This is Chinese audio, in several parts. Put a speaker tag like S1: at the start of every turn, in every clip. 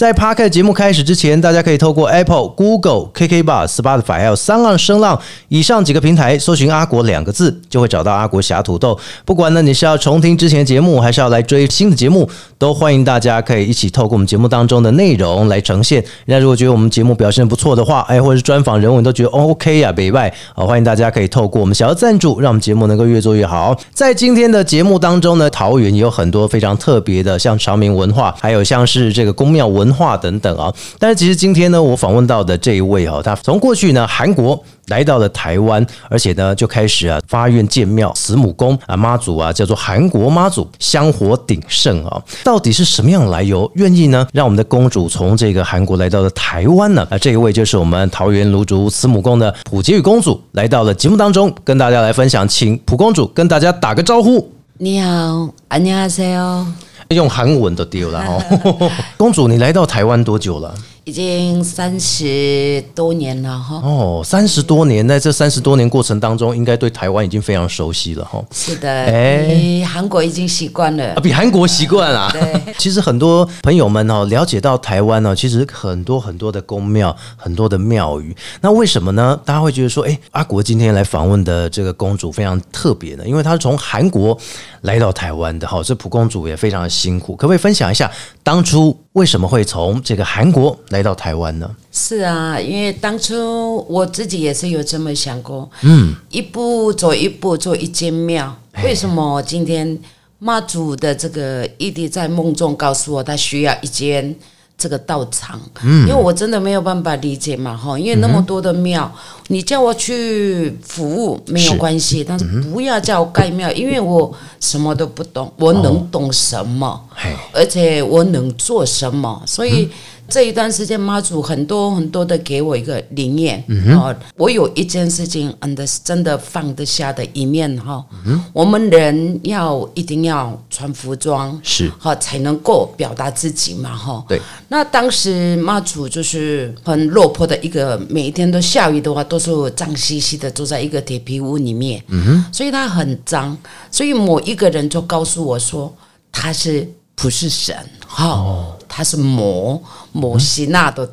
S1: 在 p a r k 节目开始之前，大家可以透过 Apple、Google、KK Bar、Spotify 还有三浪声浪以上几个平台搜寻“阿国”两个字，就会找到阿国侠土豆。不管呢你是要重听之前节目，还是要来追新的节目，都欢迎大家可以一起透过我们节目当中的内容来呈现。那如果觉得我们节目表现不错的话，哎，或者是专访人物你都觉得 OK 呀、北外啊，欢迎大家可以透过我们小要赞助，让我们节目能够越做越好。在今天的节目当中呢，桃园也有很多非常特别的，像长明文化，还有像是这个宫庙文化等等啊。但是其实今天呢，我访问到的这一位哦，他从过去呢韩国。来到了台湾，而且呢，就开始啊发愿建庙慈母宫啊妈祖啊，叫做韩国妈祖，香火鼎盛啊。到底是什么样的来由？愿意呢让我们的公主从这个韩国来到了台湾呢？啊，这一位就是我们桃园芦竹慈母宫的普杰宇公主，来到了节目当中，跟大家来分享，请普公主跟大家打个招呼。
S2: 你好，안녕하세요。
S1: 用韩文都丢了哦。公主，你来到台湾多久了？
S2: 已经三十多年了哈。
S1: 哦，三十多年，在这三十多年过程当中，应该对台湾已经非常熟悉了哈。
S2: 是的，
S1: 哎
S2: 哎，韩国已经习惯了
S1: 啊，。比韩国习惯啦。
S2: 对，
S1: 其实很多朋友们哦，了解到台湾呢，其实很多很多的宫庙，很多的庙宇。那为什么呢？大家会觉得说，哎，阿国今天来访问的这个公主非常特别呢？因为她是从韩国来到台湾的哈，这蒲公主也非常的辛苦。可不可以分享一下当初为什么会从这个韩国来到台湾呢？
S2: 是啊，因为当初我自己也是有这么想过，嗯，一步走一步做一间庙。为什么今天妈祖的这个异地在梦中告诉我，他需要一间这个道场？嗯，因为我真的没有办法理解嘛，哈，因为那么多的庙，你叫我去服务没有关系，但是不要叫我盖庙，因为我什么都不懂，我能懂什么？
S1: 嘿，
S2: 而且我能做什么，所以这一段时间妈祖很多很多的给我一个理念哦，我有一件事情嗯的真的放得下的一面哈，我们人要一定要穿服装
S1: 是。
S2: 好才能够表达自己嘛哈。
S1: 对，
S2: 那当时妈祖就是很落魄的一个，每一天都下雨的话，都是脏兮兮的坐在一个铁皮屋里面，嗯哼。所以他很脏，所以某一个人就告诉我说他是不是神哈。他是魔魔西娜的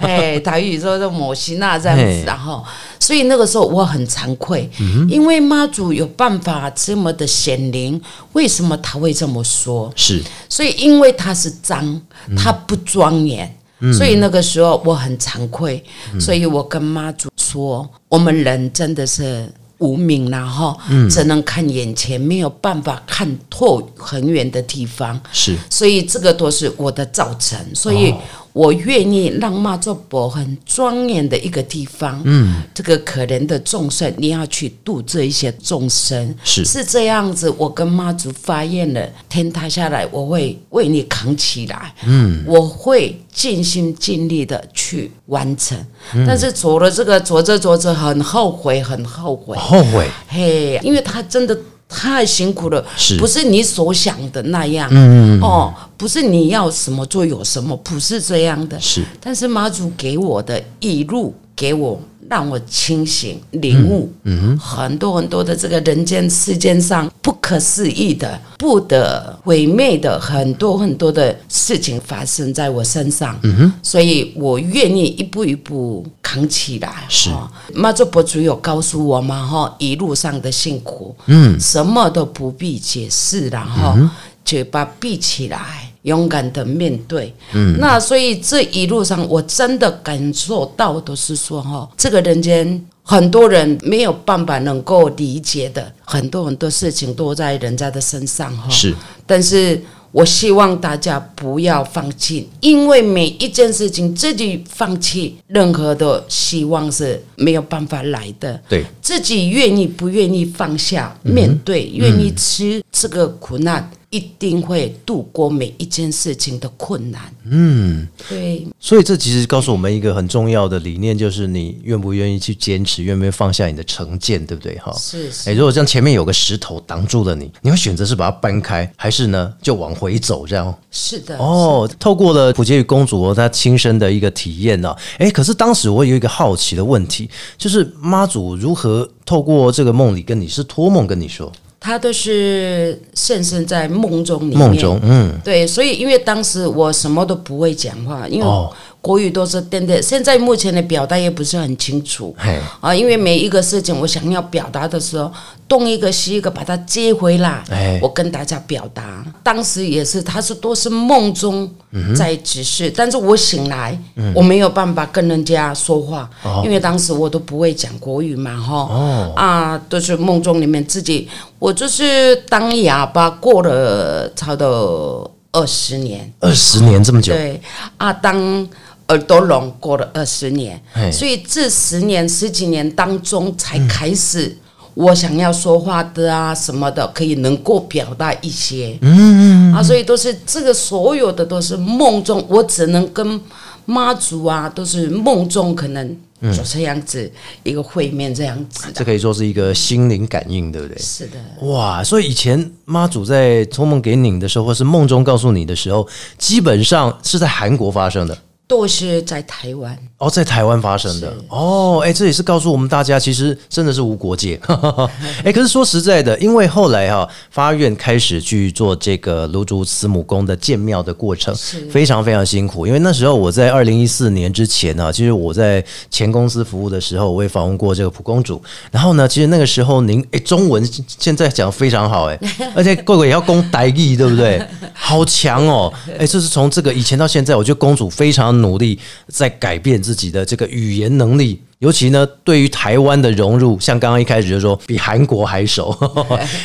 S2: 哎，台语说的魔西娜这样子，然后，所以那个时候我很惭愧，因为妈祖有办法这么的显灵，为什么他会这么说？
S1: 是。
S2: 所以因为他是脏，他不庄严，所以那个时候我很惭愧，所以我跟妈祖说，我们人真的是。无名然后只能看眼前，没有办法看透很远的地方，
S1: 是。
S2: 所以这个都是我的造成，所以我愿意让妈祖婆很庄严的一个地方，嗯，这个可怜的众生，你要去度这一些众生，
S1: 是。
S2: 是这样子。我跟妈祖发愿了，天塌下来，我会为你扛起来，嗯，我会尽心尽力的去完成。但是走了这个，走着走着很后悔，很后悔，
S1: 后悔。
S2: 嘿，因为他真的太辛苦了，
S1: 是
S2: 不是你所想的那样？嗯哦，不是你要什么就有什么，不是这样的。
S1: 是
S2: 但是妈祖给我的一路，给我让我清醒领悟，嗯很多很多的这个人间世间上不可思议的、不得毁灭的很多很多的事情发生在我身上，嗯哼，所以我愿意一步一步扛起来。
S1: 是。
S2: 哦。妈祖博主有告诉我嘛，哈，一路上的辛苦，嗯，什么都不必解释然后、嘴巴闭起来，勇敢的面对。嗯，那所以这一路上，我真的感受到的是说，哈，这个人间很多人没有办法能够理解的，很多很多事情都在人家的身上，哈。
S1: 是
S2: 但是我希望大家不要放弃，因为每一件事情自己放弃，任何的希望是没有办法来的。
S1: 对
S2: 自己愿意不愿意放下面对，愿意吃这个苦难，一定会度过每一件事情的困难。嗯，对，
S1: 所以这其实告诉我们一个很重要的理念，就是你愿不愿意去坚持，愿不愿意放下你的成见，对不对？哈，
S2: 是是
S1: 哎，如果这样前面有个石头挡住了你，你会选择是把它搬开，还是呢就往回走这样？
S2: 是的，
S1: 哦，透过了普杰与公主哦她亲身的一个体验呢、哎，可是当时我有一个好奇的问题，就是妈祖如何透过这个梦里跟你是托梦跟你说
S2: 他都是现身在梦中里面。
S1: 梦中，嗯，
S2: 对，所以因为当时我什么都不会讲话，因为
S1: 哦
S2: 国语都是颠颠，现在目前的表达也不是很清楚。
S1: 嘿，
S2: 啊。因为每一个事情我想要表达的时候，东一个西一个把它接回来，
S1: 哎
S2: 我跟大家表达。当时也是，他是都是梦中
S1: 嗯
S2: 在指示，但是我醒来，我没有办法跟人家说话，
S1: 哦。
S2: 因为当时我都不会讲国语嘛，哈，啊，都是梦中里面自己，我就是当哑巴过了差不多二十年，
S1: 二十年这么久，
S2: 对。啊，当耳朵聋过了二十年，所以这十年十几年当中才开始。我想要说话的啊，什么的，可以能够表达一些，嗯啊，所以都是这个所有的都是梦中，我只能跟妈祖啊，都是梦中可能就这样子、一个会面这样子的，
S1: 这可以说是一个心灵感应，对不对？
S2: 是的，
S1: 哇，所以以前妈祖在托梦给你的时候，或是梦中告诉你的时候，基本上是在韩国发生的。
S2: 都是在台湾，
S1: 哦，在台湾发生的哦，哎，这也是告诉我们大家，其实真的是无国界。哎，可是说实在的，因为后来哈、发愿开始去做这个卢竹慈母宫的建庙的过程，非常非常辛苦。因为那时候我在二零一四年之前呢、其实我在前公司服务的时候，我也访问过这个蒲公主。然后呢，其实那个时候您哎中文现在讲得非常好哎，而且贵贵也要攻台语，对不对？好强哦！哎，这是从这个以前到现在，我觉得公主非常努力在改变自己的这个语言能力。尤其呢，对于台湾的融入，像刚刚一开始就说比韩国还熟，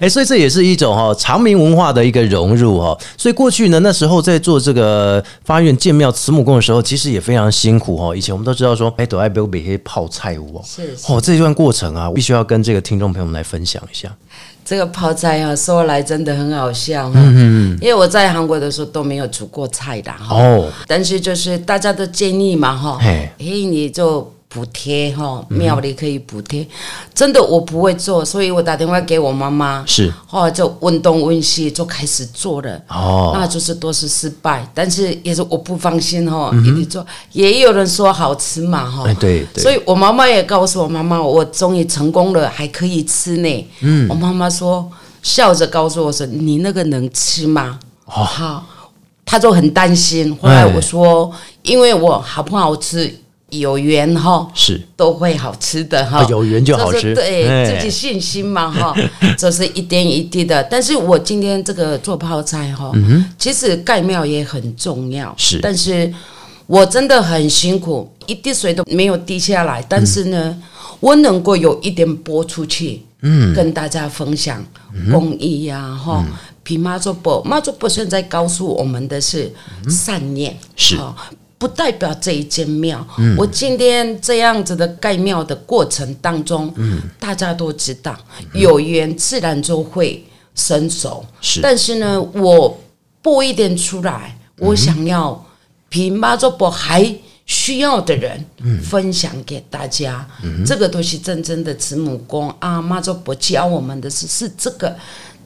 S1: 哎，所以这也是一种哈、长明文化的一个融入哈、所以过去呢，那时候在做这个发愿建庙慈母宫的时候，其实也非常辛苦哈、以前我们都知道说，哎，都爱不要每些泡菜屋哦，哦，这段过程啊，必须要跟这个听众朋友们来分享一下。
S2: 这个泡菜啊，说来真的很好笑哈、因为我在韩国的时候都没有煮过菜的哈、
S1: 哦，
S2: 但是就是大家都建议嘛哈，
S1: 嘿
S2: 嘿，你就补贴哈，庙里可以补贴。真的我不会做，所以我打电话给我妈妈，
S1: 是。
S2: 后来就问东问西，就开始做了。
S1: 哦，
S2: 那就是都是失败，但是也是我不放心哈，
S1: 嗯
S2: 一直做，也有人说好吃嘛哈
S1: 哎，，对对，
S2: 所以我妈妈也告诉我妈妈，我终于成功了，还可以吃呢。嗯，我妈妈说笑着告诉我说：“你那个能吃吗？”
S1: 哦。
S2: 好，她就很担心。后来我说，因为我好不好吃有缘哈，
S1: 是。
S2: 都会好吃的哈、
S1: 啊有缘就好吃。
S2: 对
S1: 哎。
S2: 自己信心嘛哈，这是一点一滴的。但是我今天这个做泡菜哈，其实盖庙也很重要，
S1: 嗯是。
S2: 但是我真的很辛苦，一滴水都没有滴下来，但是呢，我能够有一点播出去，嗯，跟大家分享公益呀、哈。比妈祖婆，妈祖婆现在告诉我们的是善念，
S1: 是。
S2: 哈不代表这一间庙。我今天这样子的盖庙的过程当中，大家都知道，有缘自然就会伸手。
S1: 是
S2: 但是呢，我播一点出来，我想要比妈祖婆还需要的人分享给大家。这个都是真正的慈母宫啊，妈祖婆教我们的是是这个。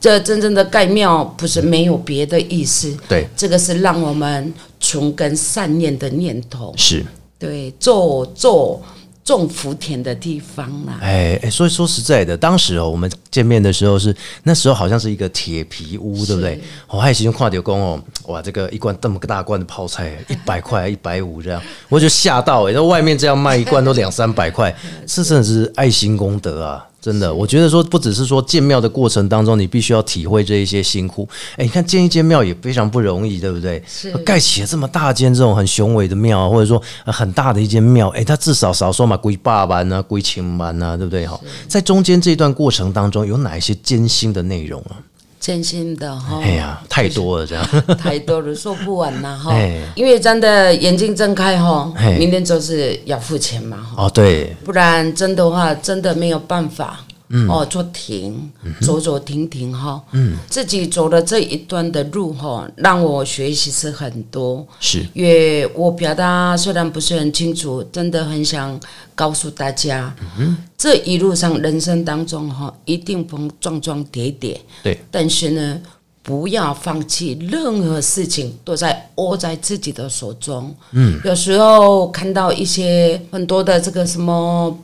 S2: 这真正的盖庙不是没有别的意思，
S1: 对，
S2: 这个是让我们存根善念的念头，
S1: 是。
S2: 对，做做种福田的地方啦。
S1: 哎哎，所以说实在的，当时哦，我们见面的时候是那时候好像是一个铁皮屋，对不对？我还形容跨丢工哦，哇，这个一罐这么大罐的泡菜，一百块、一百五这样，我就吓到哎，那外面这样卖一罐都两三百块，这真的是爱心功德啊！真的，我觉得说不只是说建庙的过程当中，你必须要体会这一些辛苦。哎，你看建一间庙也非常不容易，对不对？
S2: 是
S1: 盖起了这么大间这种很雄伟的庙，或者说呃很大的一间庙，哎，它至少少说嘛，归八万啊，归千万啊，对不对？哈，在中间这段过程当中，有哪一些艰辛的内容啊？
S2: 真心的哈，
S1: 哎呀，太多了，这样。
S2: 太多了，说不完呐 哈
S1: 哎。
S2: 因为真的眼睛睁开哈
S1: 哎，
S2: 明天就是要付钱嘛哈，
S1: 哦，对，
S2: 不然真的话真的没有办法哦，做停，走走停停哈，嗯，自己走的这一段的路哈，让我学习是很多，
S1: 是。
S2: 因为我表达虽然不是很清楚，真的很想告诉大家，嗯这一路上人生当中哈，一定碰撞撞跌跌，
S1: 对，
S2: 但是呢，不要放弃，任何事情都在握在自己的手中。嗯，有时候看到一些很多的这个什么。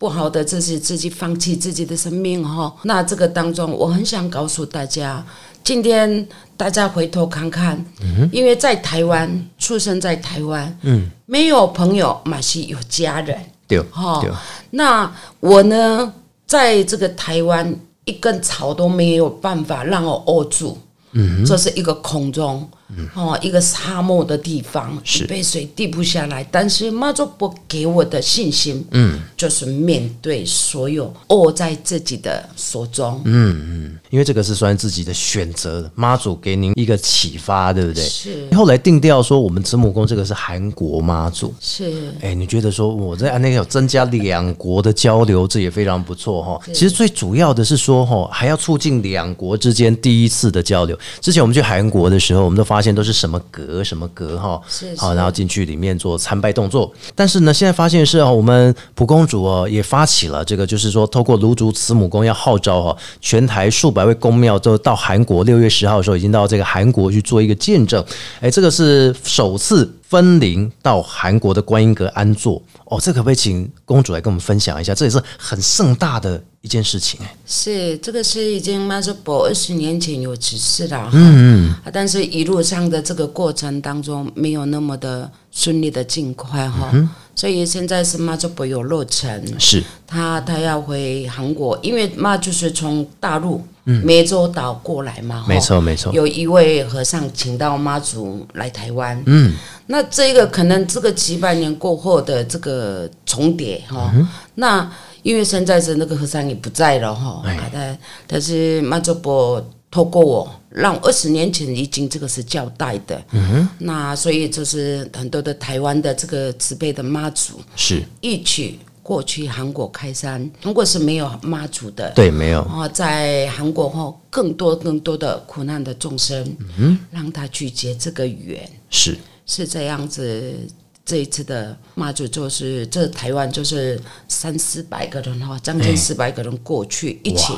S2: 不好的，这是自己放弃自己的生命哈。那这个当中，我很想告诉大家，今天大家回头看看，因为在台湾出生在台湾，嗯，没有朋友，马是有家人，
S1: 对，
S2: 哈。
S1: 对，
S2: 那我呢，在这个台湾一根草都没有办法让我握住，嗯，这是一个空中，哦，一个沙漠的地方，
S1: 是
S2: 一杯水滴不下来。但是妈祖婆给我的信心，嗯，就是面对所有握在自己的手中，嗯嗯，
S1: 因为这个是算自己的选择，妈祖给您一个启发，对不对？
S2: 是
S1: 后来定调说，我们慈母宫这个是韩国妈祖。
S2: 是
S1: 哎，你觉得说我在那个有增加两国的交流，这也非常不错哈。其实最主要的是说哈，还要促进两国之间第一次的交流。之前我们去韩国的时候，我们都发现都是什么阁什么阁哈，好，然后进去里面做参拜动作。但是呢，现在发现是哦，我们普公主哦也发起了这个，就是说透过卢竹慈母宫要号召哈，全台数百位宫庙都到韩国，六月十号的时候已经到这个韩国去做一个见证。哎，这个是首次分灵到韩国的观音阁安坐。哦，这可不可以请公主来跟我们分享一下？这也是很盛大的一件事情。哎。
S2: 是，这个是已经马祖伯二十年前有指示了，嗯嗯，但是一路上的这个过程当中没有那么的顺利的尽快哈，所以现在是妈祖伯有落成，
S1: 是。
S2: 他他要回韩国，因为妈就是从大陆湄洲岛过来嘛，哈
S1: 没错没错，
S2: 有一位和尚请到妈祖来台湾，嗯，那这个可能这个几百年过后的这个重叠哈，那因为现在是那个和尚也不在了哈，
S1: 哎。
S2: 啊但但是妈祖伯透过我，让二十年前已经这个是交代的，嗯哼那所以就是很多的台湾的这个慈悲的妈祖
S1: 是。
S2: 一起过去韩国开山，韩国是没有妈祖的，
S1: 对，没有。
S2: 哦，在韩国后，更多更多的苦难的众生，嗯，让他去结这个缘，
S1: 是。
S2: 是这样子。这一次的妈祖就是这台湾就是三四百个人哈，将近四百个人过去、一起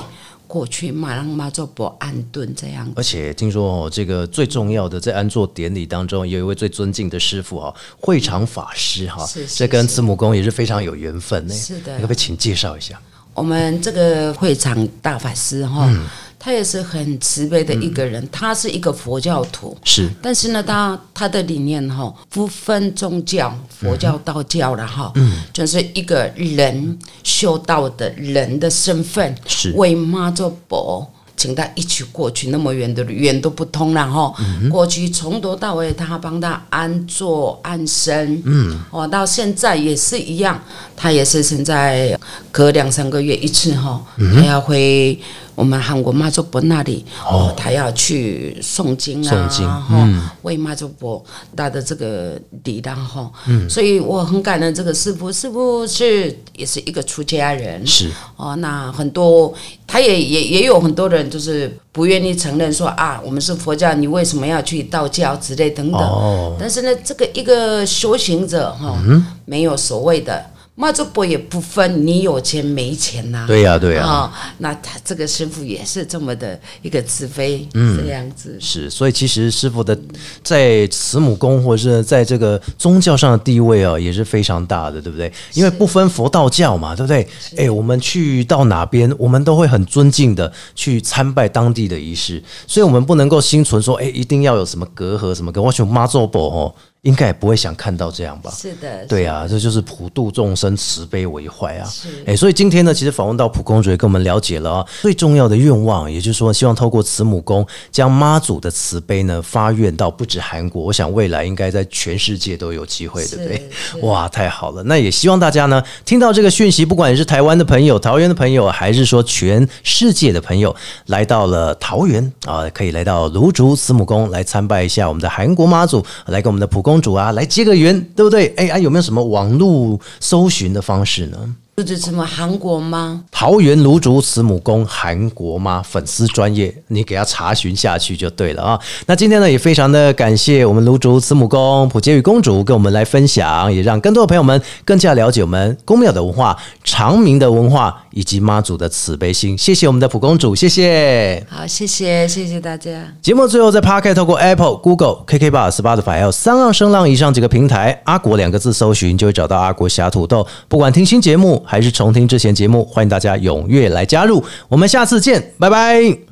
S2: 过去嘛，让妈祖伯安顿这样。
S1: 而且听说哦，这个最重要的在安坐典礼当中，有一位最尊敬的师傅哈，会场法师哈，这跟慈母宫也是非常有缘分呢。
S2: 是的
S1: 你可不可以请介绍一下？
S2: 我们这个会场大法师哈，他也是很慈悲的一个人，他是一个佛教徒，
S1: 是。
S2: 但是呢，他他的理念哈不分宗教，佛教、道教了哈，嗯，就是一个人修道的人的身份，
S1: 是。
S2: 为妈做伯。请他一起过去，那么远的远都不通了哈。过去从头到尾，他帮他安坐安身，嗯，哦，到现在也是一样，他也是现在隔两三个月一次哈，他要回我们韩国妈祖婆那里，哦，他要去诵经啊，
S1: 诵经
S2: 哈，为妈祖婆打的这个礼让哈，嗯，所以我很感恩这个师傅，师傅是也是一个出家人，
S1: 是。
S2: 哦，那很多他也也也有很多人就是不愿意承认说啊，我们是佛教，你为什么要去道教之类等等。
S1: 哦。
S2: 但是呢，这个一个修行者哈，没有所谓的妈祖婆也不分你有钱没钱呐、
S1: 对呀、对呀、
S2: 啊、那他这个师傅也是这么的一个慈悲，这样子。
S1: 是，所以其实师傅的在慈母宫或者是在这个宗教上的地位啊，也是非常大的，对不对？因为不分佛道教嘛，对不对？哎，我们去到哪边，我们都会很尊敬的去参拜当地的仪式，所以我们不能够心存说，哎，一定要有什么隔阂什么隔，我选妈祖婆哦，应该也不会想看到这样吧？
S2: 是的，
S1: 对啊，这就是普度众生、慈悲为怀啊
S2: 是！
S1: 哎，所以今天呢，其实访问到普公主也跟我们了解了啊，最重要的愿望，也就是说，希望透过慈母宫将妈祖的慈悲呢发愿到不止韩国，我想未来应该在全世界都有机会，对不对？哇，太好了！那也希望大家呢听到这个讯息，不管你是台湾的朋友、桃园的朋友，还是说全世界的朋友，来到了桃园啊，可以来到卢竹慈母宫来参拜一下我们的韩国妈祖，来跟我们的普公主啊来结个缘，对不对？哎啊，有没有什么网络搜寻的方式呢？
S2: 就是什么韩国吗？
S1: 桃园卢竹慈母宫韩国吗粉丝专业，你给他查询下去就对了啊。那今天呢，也非常的感谢我们卢竹慈母宫普杰与公主跟我们来分享，也让更多的朋友们更加了解我们宫庙的文化、长明的文化以及妈祖的慈悲心。谢谢我们的普公主，谢谢。
S2: 好，谢谢，谢谢大家。
S1: 节目最后在 Pocket 透过 Apple、Google、KK Bar、Spotify 还有三浪声浪以上几个平台，阿国两个字搜寻就会找到阿国侠土豆。不管听新节目还是重听之前节目，欢迎大家踊跃来加入。我们下次见，拜拜。